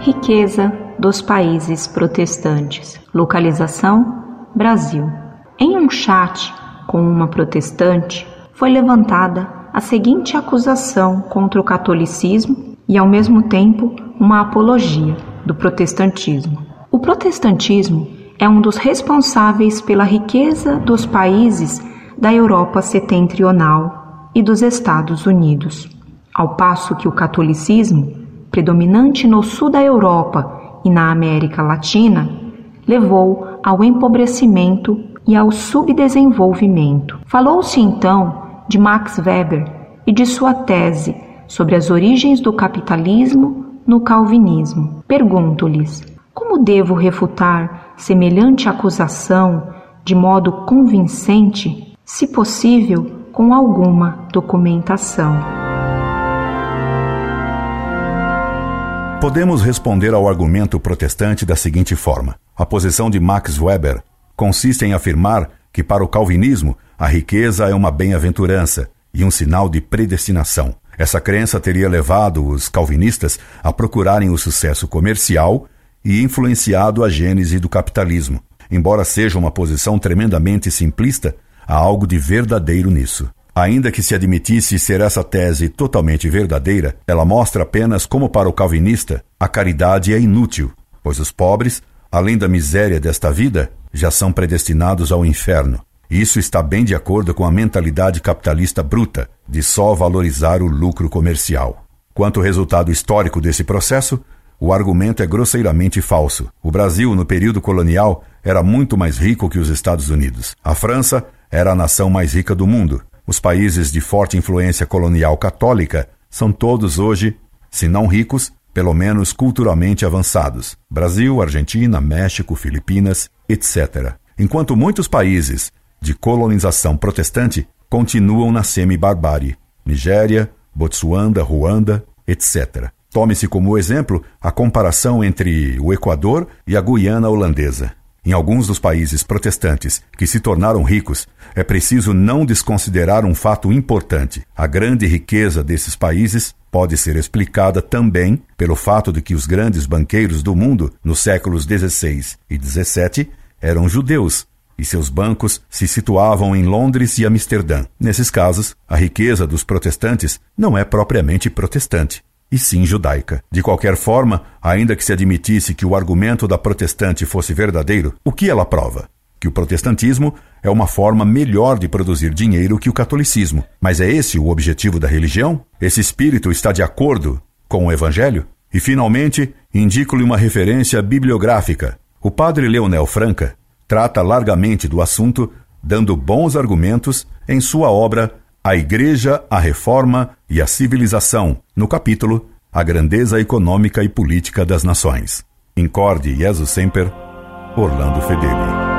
Riqueza dos países protestantes. Localização: Brasil. Em um chat com uma protestante, foi levantada a seguinte acusação contra o catolicismo e, ao mesmo tempo, uma apologia do protestantismo. O protestantismo é um dos responsáveis pela riqueza dos países da Europa setentrional e dos Estados Unidos, ao passo que o catolicismo, predominante no sul da Europa e na América Latina, levou ao empobrecimento e ao subdesenvolvimento. Falou-se então de Max Weber e de sua tese sobre as origens do capitalismo no calvinismo. Pergunto-lhes: como devo refutar semelhante acusação de modo convincente, se possível, com alguma documentação? Podemos responder ao argumento protestante da seguinte forma: a posição de Max Weber consiste em afirmar que, para o calvinismo, a riqueza é uma bem-aventurança e um sinal de predestinação. Essa crença teria levado os calvinistas a procurarem o sucesso comercial e influenciado a gênese do capitalismo. Embora seja uma posição tremendamente simplista, há algo de verdadeiro nisso. Ainda que se admitisse ser essa tese totalmente verdadeira, ela mostra apenas como, para o calvinista, a caridade é inútil, pois os pobres, além da miséria desta vida, já são predestinados ao inferno. Isso está bem de acordo com a mentalidade capitalista bruta de só valorizar o lucro comercial. Quanto ao resultado histórico desse processo, o argumento é grosseiramente falso. O Brasil, no período colonial, era muito mais rico que os Estados Unidos. A França era a nação mais rica do mundo. Os países de forte influência colonial católica são todos hoje, se não ricos, pelo menos culturalmente avançados. Brasil, Argentina, México, Filipinas, etc. Enquanto muitos países de colonização protestante continuam na semi-barbárie. Nigéria, Botsuana, Ruanda, etc. Tome-se como exemplo a comparação entre o Equador e a Guiana holandesa. Em alguns dos países protestantes que se tornaram ricos, é preciso não desconsiderar um fato importante. A grande riqueza desses países pode ser explicada também pelo fato de que os grandes banqueiros do mundo, nos séculos XVI e XVII, eram judeus e seus bancos se situavam em Londres e Amsterdã. Nesses casos, a riqueza dos protestantes não é propriamente protestante, e sim judaica. De qualquer forma, ainda que se admitisse que o argumento da protestante fosse verdadeiro, o que ela prova? Que o protestantismo é uma forma melhor de produzir dinheiro que o catolicismo. Mas é esse o objetivo da religião? Esse espírito está de acordo com o evangelho? E, finalmente, indico-lhe uma referência bibliográfica. O padre Leonel Franca trata largamente do assunto, dando bons argumentos em sua obra a Igreja, a Reforma e a Civilização, no capítulo A Grandeza Econômica e Política das Nações. Incorde Jesus Semper, Orlando Fedeli.